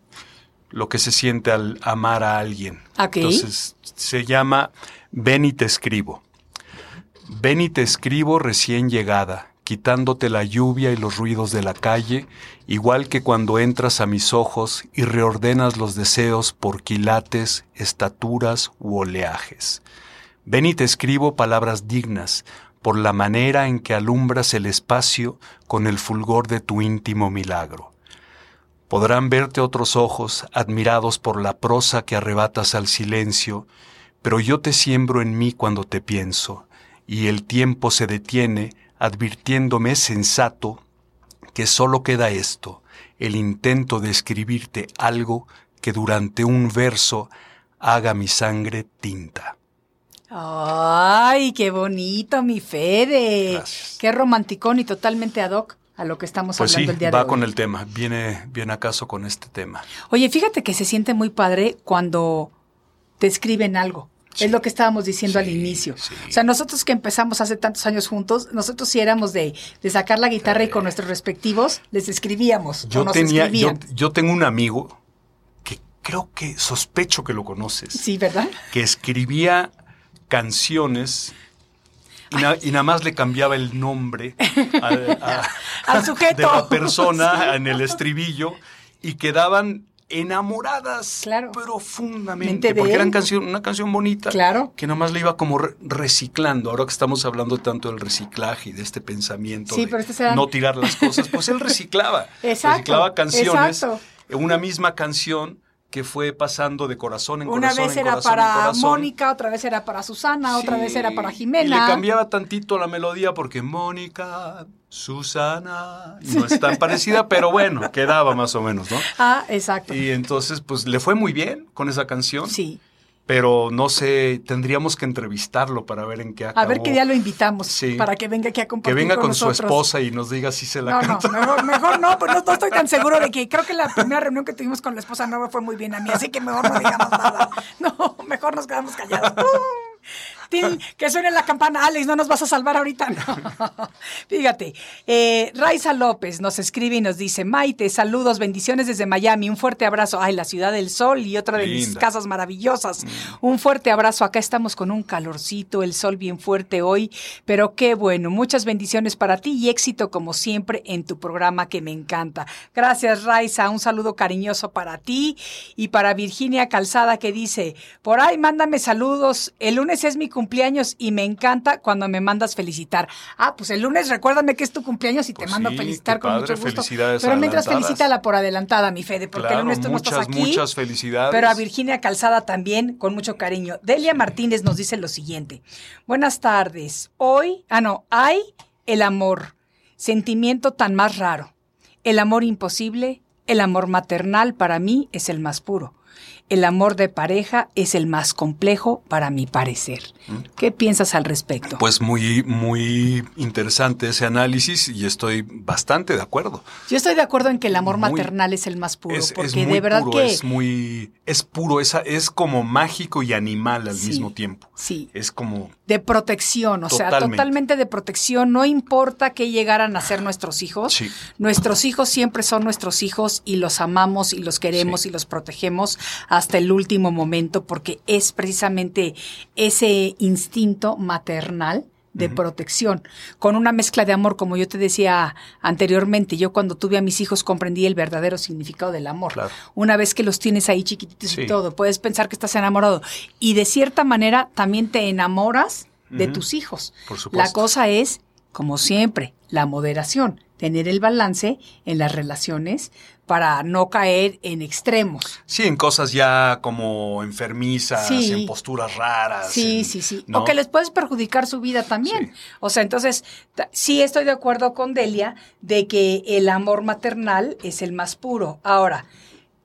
lo que se siente al amar a alguien. Ok. Entonces se llama Ven y te escribo. Ven y te escribo recién llegada, quitándote la lluvia y los ruidos de la calle, igual que cuando entras a mis ojos y reordenas los deseos por quilates, estaturas u oleajes. Ven y te escribo palabras dignas, por la manera en que alumbras el espacio con el fulgor de tu íntimo milagro. Podrán verte otros ojos, admirados por la prosa que arrebatas al silencio, pero yo te siembro en mí cuando te pienso, y el tiempo se detiene, advirtiéndome sensato que solo queda esto, el intento de escribirte algo que durante un verso haga mi sangre tinta. Ay, qué bonito, mi Fede. Gracias. Qué romanticón y totalmente ad hoc a lo que estamos Pues sí, hablando el día de va hoy. con el tema, viene bien acaso con este tema. Oye, fíjate que se siente muy padre cuando te escriben algo. Es lo que estábamos diciendo al inicio. O sea, nosotros que empezamos hace tantos años juntos, nosotros sí éramos de, de sacar la guitarra y con nuestros respectivos les escribíamos. Yo nos tenía, yo tengo un amigo que creo que sospecho que lo conoces. Sí, ¿verdad? que escribía canciones y, na- y nada más le cambiaba el nombre a- [laughs] Al sujeto. de la persona en el estribillo y quedaban enamoradas Claro. profundamente porque él. eran canción, una canción bonita Claro. que nada más le iba como re- reciclando ahora que estamos hablando tanto del reciclaje y de este pensamiento Sí, de pero no tirar las cosas pues él reciclaba [laughs] Exacto, reciclaba canciones exacto. una misma canción que fue pasando de corazón en Una corazón vez en era corazón, para. Mónica, otra vez era para Susana, otra vez era para Y Jimena. le cambiaba tantito la melodía porque Mónica, Susana, no es tan parecida, [laughs] pero bueno, quedaba más o menos, ¿no? Ah, exacto. Y entonces, pues le fue muy bien con esa canción, Sí. Pero no sé, tendríamos que entrevistarlo para ver en qué acabó. A ver qué día lo invitamos Sí. para que venga aquí a Que compartir venga con, su esposa y nos diga si se la No, no, mejor, [laughs] mejor no, pues no, no estoy tan seguro de que creo que la primera reunión que tuvimos con la esposa nueva fue muy bien a mí, así que mejor no digamos nada. [laughs] No, mejor nos quedamos callados. Que suene la campana, Alex, no nos vas a salvar ahorita. No. [laughs] Fíjate, eh, Raiza López nos escribe y nos dice, Maite, saludos, bendiciones desde Miami, un fuerte abrazo. Ay, la ciudad del sol y otra de mis casas maravillosas. Un fuerte abrazo, acá estamos con un calorcito, el sol bien fuerte hoy, pero qué bueno, muchas bendiciones para ti y éxito como siempre en tu programa que me encanta. Gracias, Raiza, un saludo cariñoso para ti y para Virginia Calzada que dice, por ahí mándame saludos, el lunes es mi cumpleaños y me encanta cuando me mandas felicitar. Ah, pues el lunes recuérdame que es tu cumpleaños y te Pues mando sí, a felicitar con padre, mucho gusto. felicidades Pero mientras felicítala por adelantada, mi Fede, porque el lunes tú no estás aquí. muchas felicidades. Pero a Virginia Calzada también, con mucho cariño. Delia Martínez nos dice lo siguiente. Buenas tardes. Hoy, ah, no, hay el amor, sentimiento tan más raro. El amor imposible, el amor maternal para mí es el más puro. El amor de pareja es el más complejo para mi parecer. ¿Qué piensas al respecto? ¿Mm? Pues muy, muy interesante ese análisis y estoy bastante de acuerdo. Yo estoy de acuerdo en que el amor Muy- maternal es el más puro, es, es porque muy de verdad puro, que es muy, es puro, es, es como mágico y animal al Sí, mismo tiempo. sí. Es como, de protección, o sea, Totalmente. de protección. No importa que llegaran a ser nuestros hijos. Sí. Nuestros hijos siempre son nuestros hijos y los amamos y los queremos Sí. y los protegemos hasta el último momento porque es precisamente ese instinto maternal de protección, con una mezcla de amor, como yo te decía anteriormente, yo cuando tuve a mis hijos comprendí el verdadero significado del amor. Claro. Una vez que los tienes ahí chiquititos Sí. y todo, puedes pensar que estás enamorado. Y de cierta manera también te enamoras de tus hijos. Por La supuesto. cosa es, como siempre, la moderación, tener el balance en las relaciones para no caer en extremos. sí, en cosas ya como enfermizas, Sí. en posturas raras. Sí, en- sí, sí. ¿no? O que les puedes perjudicar su vida también. Sí. O sea, entonces, sí estoy de acuerdo con Delia de que el amor maternal es el más puro. Ahora,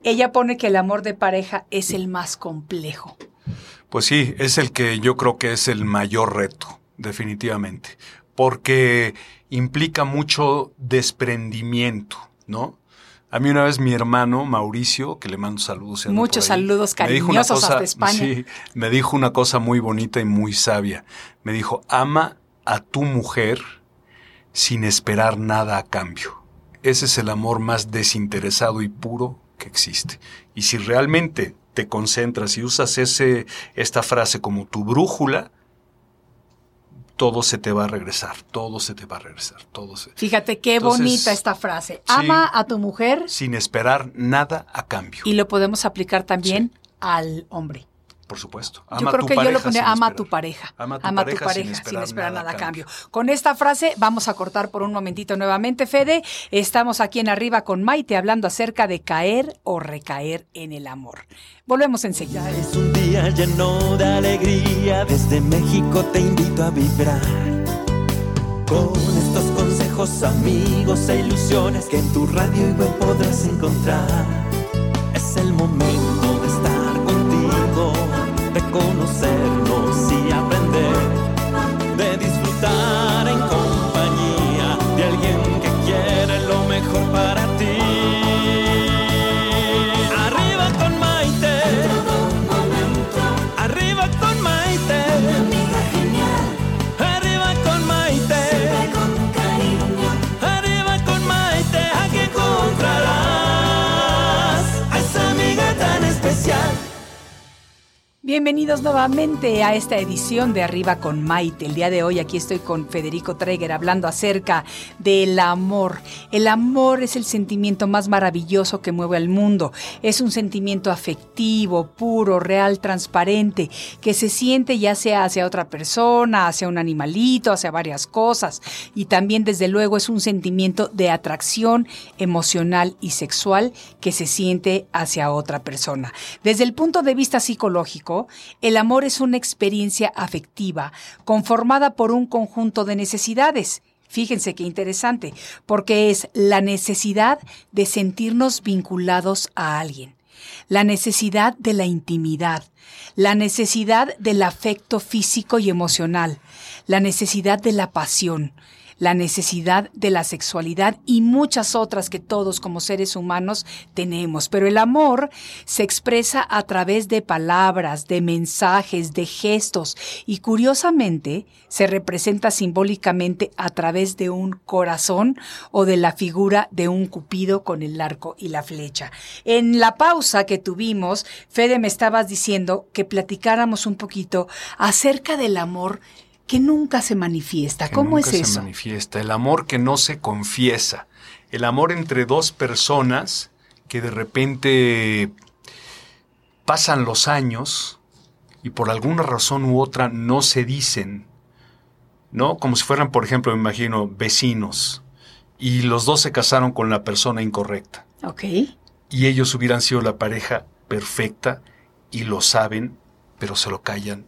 ella pone que el amor de pareja es el más complejo. Pues sí, es el que yo creo que es el mayor reto, definitivamente, porque implica mucho desprendimiento, ¿no? A mí una vez mi hermano Mauricio, que le mando saludos. Muchos saludos me dijo una cariñosos hasta España. Sí, me dijo una cosa muy bonita y muy sabia. Me dijo, ama a tu mujer sin esperar nada a cambio. Ese es el amor más desinteresado y puro que existe. Y si realmente te concentras y usas ese, esta frase como tu brújula, todo se te va a regresar, todo se te va a regresar, todo se... Fíjate qué Entonces, bonita esta frase. sí. Ama a tu mujer Sin esperar nada a cambio, y lo podemos aplicar también al hombre. Por supuesto. Yo Ama a creo tu que yo lo pareja pondría sin ama a esperar. tu pareja. Ama a tu Ama a tu pareja pareja sin esperar, nada a cambio. Con esta frase vamos a cortar por un momentito nuevamente, Fede. Estamos aquí en Arriba con Maite hablando acerca de caer o recaer en el amor. Volvemos enseguida. Es un día lleno de alegría, desde México te invito a vibrar. Con estos consejos, amigos e ilusiones que en tu radio y web podrás encontrar. Es el momento de conocernos y aprender, Bienvenidos nuevamente a esta edición de Arriba con Maite. El día de hoy aquí estoy con Federico Treger hablando acerca del amor. El amor es el sentimiento más maravilloso que mueve al mundo. Es un sentimiento afectivo, puro, real, transparente, que se siente ya sea hacia otra persona, hacia un animalito, hacia varias cosas. Y también desde luego es un sentimiento de atracción emocional y sexual que se siente hacia otra persona. Desde el punto de vista psicológico, el amor es una experiencia afectiva conformada por un conjunto de necesidades. Fíjense qué interesante, porque es la necesidad de sentirnos vinculados a alguien, la necesidad de la intimidad, la necesidad del afecto físico y emocional, la necesidad de la pasión, la necesidad de la sexualidad y muchas otras que todos como seres humanos tenemos. Pero el amor se expresa a través de palabras, de mensajes, de gestos y curiosamente se representa simbólicamente a través de un corazón o de la figura de un cupido con el arco y la flecha. En la pausa que tuvimos, Fede me estabas diciendo que platicáramos un poquito acerca del amor que nunca se manifiesta. ¿Cómo es eso? se manifiesta, el amor que no se confiesa, el amor entre dos personas que de repente pasan los años y por alguna razón u otra no se dicen, ¿no? Como si fueran, por ejemplo, me imagino, vecinos y los dos se casaron con la persona incorrecta. Ok. Y ellos hubieran sido la pareja perfecta y lo saben, pero se lo callan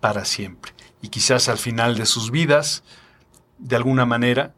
para siempre y quizás al final de sus vidas, de alguna manera,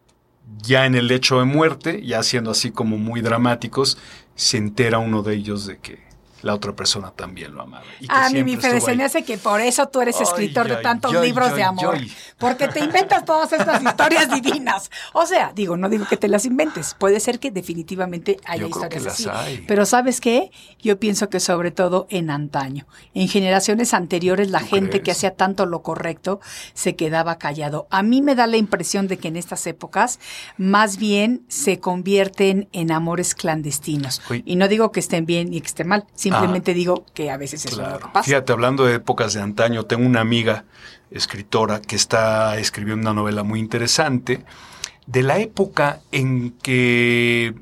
ya en el lecho de muerte, ya siendo así como muy dramáticos, se entera uno de ellos de que la otra persona también lo amaba. a mí mi Fede, se me hace que por eso tú eres escritor de tantos libros de amor. Porque te inventas todas estas [laughs] historias divinas. O sea, digo, no digo que te las inventes. Puede ser que definitivamente haya historias así. Pero ¿sabes qué? Yo pienso que sobre todo en antaño. En generaciones anteriores, la gente que hacía tanto lo correcto se quedaba callado. A mí me da la impresión de que en estas épocas más bien se convierten en amores clandestinos. Y no digo que estén bien y que estén mal. Simplemente digo que a veces es lo que pasa. Fíjate, hablando de épocas de antaño, tengo una amiga escritora que está escribiendo una novela muy interesante de la época en que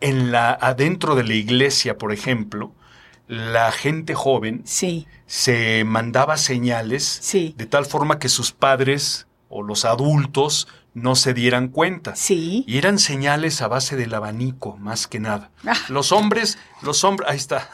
en la adentro de la iglesia, por ejemplo, la gente joven sí. se mandaba señales de tal forma que sus padres o los adultos no se dieran cuenta. Sí. Y eran señales a base del abanico, más que nada. Ah. Los hombres, los hombres, ahí está.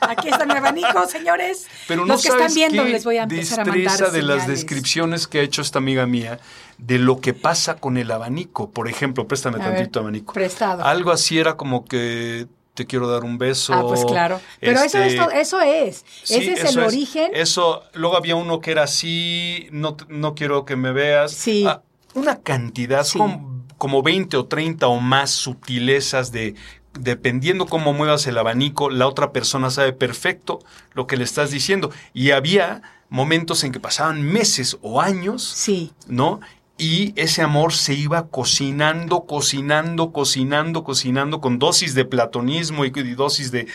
Aquí está mi abanico, señores. Pero no los que están viendo les voy a empezar a mandar de las descripciones que ha hecho esta amiga mía de lo que pasa con el abanico. Por ejemplo, préstame tantito abanico. Prestado. Algo así era como que te quiero dar un beso. Ah, pues claro. Pero eso, es, este, eso es. Ese es el origen. Eso, luego había uno que era así, no, no quiero que me veas. Sí. Ah, una cantidad, como, como 20 o 30 o más sutilezas de dependiendo cómo muevas el abanico, la otra persona sabe perfecto lo que le estás diciendo. Y había momentos en que pasaban meses o años, sí. ¿no? Y ese amor se iba cocinando, cocinando, cocinando, cocinando, con dosis de platonismo y dosis de,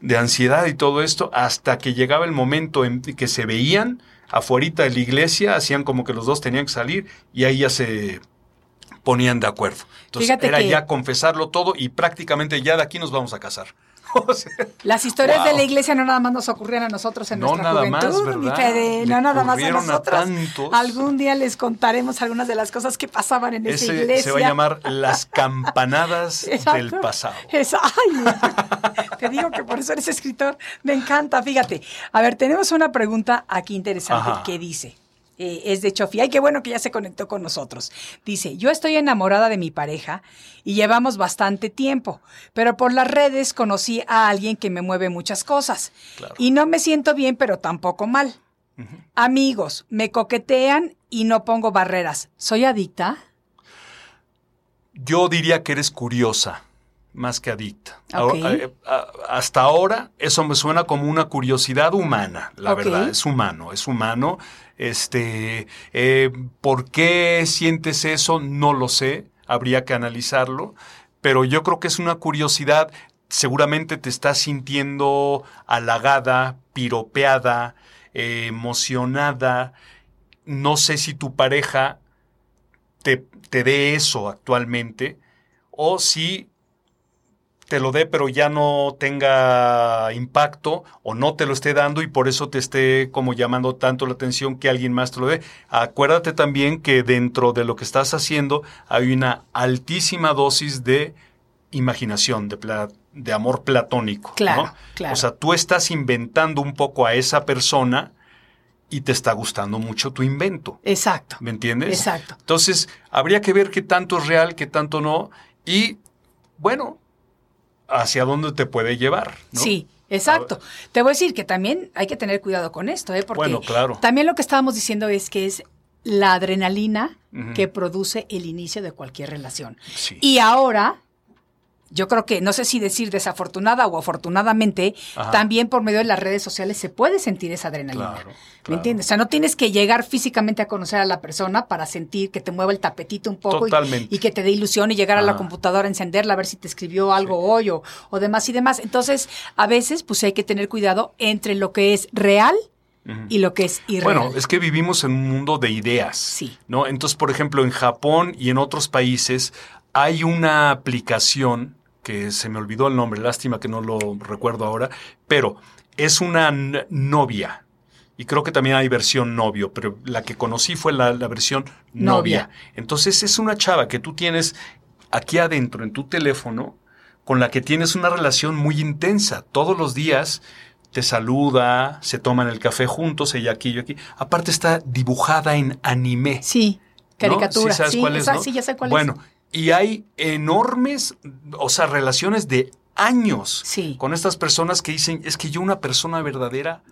de ansiedad y todo esto, hasta que llegaba el momento en que se veían, afuera de la iglesia, hacían como que los dos tenían que salir y ahí ya se ponían de acuerdo. Entonces era ya confesarlo todo y prácticamente ya de aquí nos vamos a casar. Las historias de la iglesia no nada más nos ocurrían a nosotros en nuestra nada juventud, más, no nada más a nosotros. Algún día les contaremos algunas de las cosas que pasaban en esa iglesia. Se va a llamar las [laughs] campanadas del pasado. [laughs] te digo que por eso eres escritor. Me encanta, fíjate. A ver, tenemos una pregunta aquí interesante que dice. Eh, es de Chofi. Ay, qué bueno que ya se conectó con nosotros. Dice, yo estoy enamorada de mi pareja y llevamos bastante tiempo, pero por las redes conocí a alguien que me mueve muchas cosas. Y no me siento bien, pero tampoco mal. Amigos, me coquetean y no pongo barreras. ¿Soy adicta? Yo diría que eres curiosa más que adicta. Eh, hasta ahora eso me suena como una curiosidad humana, la verdad, es humano, es humano. Este, eh, ¿por qué sientes eso? No lo sé, habría que analizarlo, pero yo creo que es una curiosidad. Seguramente te estás sintiendo halagada piropeada, eh, emocionada. No sé si tu pareja te, te dé eso actualmente o si te lo dé pero ya no tenga impacto o no te lo esté dando y por eso te esté como llamando tanto la atención que alguien más te lo dé. Acuérdate también que dentro de lo que estás haciendo hay una altísima dosis de imaginación, de, pla- de amor platónico. Claro, ¿no? claro. O sea, tú estás inventando un poco a esa persona y te está gustando mucho tu invento. Exacto. ¿Me entiendes? Exacto. Entonces, habría que ver qué tanto es real, qué tanto no. Y, bueno, hacia dónde te puede llevar. ¿no? Sí, exacto. Te voy a decir que también hay que tener cuidado con esto, ¿eh? Porque Bueno, claro. también lo que estábamos diciendo es que es la adrenalina que produce el inicio de cualquier relación. Sí. Y ahora, yo creo que, no sé si decir desafortunada o afortunadamente, Ajá. también por medio de las redes sociales se puede sentir esa adrenalina. Claro, ¿Me entiendes? O sea, no tienes que llegar físicamente a conocer a la persona para sentir que te mueva el tapetito un poco y- que te dé ilusión y llegar a la computadora, encenderla, a ver si te escribió algo hoy o, o demás y demás. Entonces, a veces, pues hay que tener cuidado entre lo que es real y lo que es irreal. Bueno, es que vivimos en un mundo de ideas. Sí. ¿no? Entonces, por ejemplo, en Japón y en otros países hay una aplicación que se me olvidó el nombre, lástima que no lo recuerdo ahora, pero es una novia. Y creo que también hay versión novio, pero la que conocí fue la, la versión novia. Novia. Entonces es una chava que tú tienes aquí adentro en tu teléfono con la que tienes una relación muy intensa. Todos los días te saluda, se toman el café juntos, ella aquí, yo aquí. Aparte está dibujada en anime. sí, ¿no? caricatura. Sí, ¿sabes sí, cuál es, esa- no? sí, ya sé cuál bueno, es. Y hay enormes, o sea, relaciones de años Sí. con estas personas que dicen, es que yo una persona verdadera...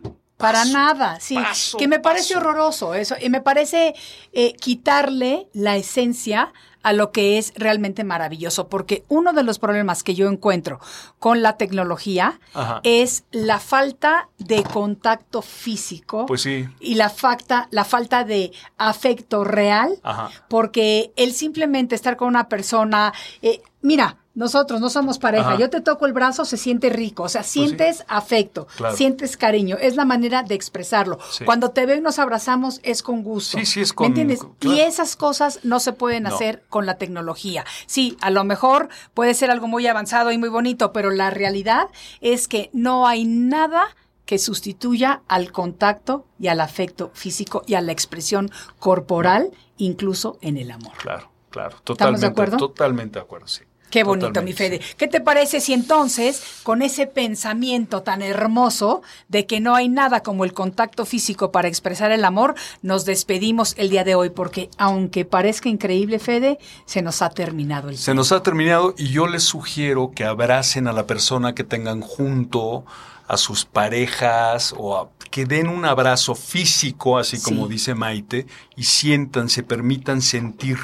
Para paso, nada, sí. paso, que me parece paso". horroroso eso. Y me parece eh, quitarle la esencia a lo que es realmente maravilloso. Porque uno de los problemas que yo encuentro con la tecnología Ajá. es la falta de contacto físico. Pues sí. Y la falta, la falta de afecto real. Ajá. Porque el simplemente estar con una persona, eh, mira, nosotros no somos pareja, Ajá. Pues yo te toco el brazo, se siente rico, o sea, sientes afecto, Claro. sientes cariño, es la manera de expresarlo. Sí. Cuando te veo y nos abrazamos es con gusto. Sí, sí, es ¿Me con- entiendes? con- Y esas cosas no se pueden No. hacer con la tecnología. Sí, a lo mejor puede ser algo muy avanzado y muy bonito, pero la realidad es que no hay nada que sustituya al contacto y al afecto físico y a la expresión corporal, incluso en el amor. Claro, claro. de Totalmente, acuerdo? Totalmente de acuerdo, sí. Qué bonito, Totalmente, mi Fede. sí. ¿Qué te parece si entonces, con ese pensamiento tan hermoso de que no hay nada como el contacto físico para expresar el amor, nos despedimos el día de hoy? Porque aunque parezca increíble, Fede, se nos ha terminado el Se nos ha terminado y yo les sugiero que abracen a la persona que tengan junto, a sus parejas o a- que den un abrazo físico, así Sí. como dice Maite, y sientan, se permitan sentir.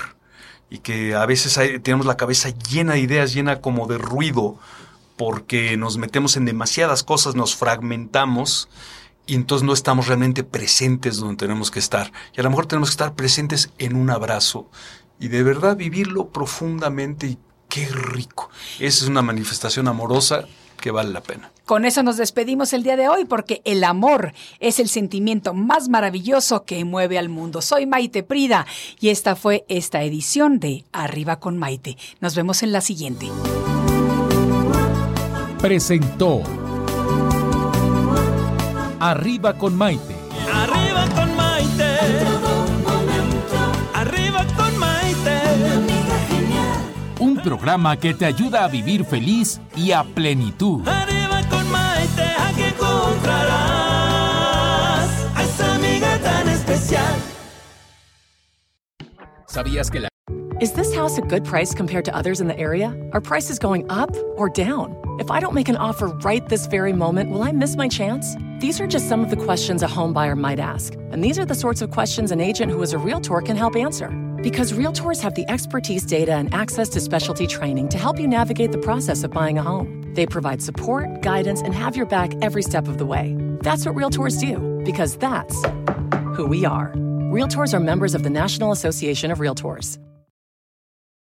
Y que a veces tenemos la cabeza llena de ideas, llena como de ruido, porque nos metemos en demasiadas cosas, nos fragmentamos y entonces no estamos realmente presentes donde tenemos que estar. Y a lo mejor tenemos que estar presentes en un abrazo y de verdad vivirlo profundamente y qué rico. Esa es una manifestación amorosa que vale la pena. Con eso nos despedimos el día de hoy porque el amor es el sentimiento más maravilloso que mueve al mundo. Soy Maite Prida y esta fue esta edición de Arriba con Maite. Nos vemos en la siguiente. presentó Arriba con Maite. Arriba programa que te ayuda a vivir feliz y a plenitud. Arriba con Maite, aquí encontrarás a esa amiga tan especial. ¿Sabías que la Is this house a good price compared to others in the area? Are prices going up or down? If I don't make an offer right this very moment, will I miss my chance? These are just some of the questions a home buyer might ask. And these are the sorts of questions an agent who is a realtor can help answer. Because realtors have the expertise, data, and access to specialty training to help you navigate the process of buying a home. They provide support, guidance, and have your back every step of the way. That's what realtors do, because that's who we are. Realtors are members of the National Association of Realtors.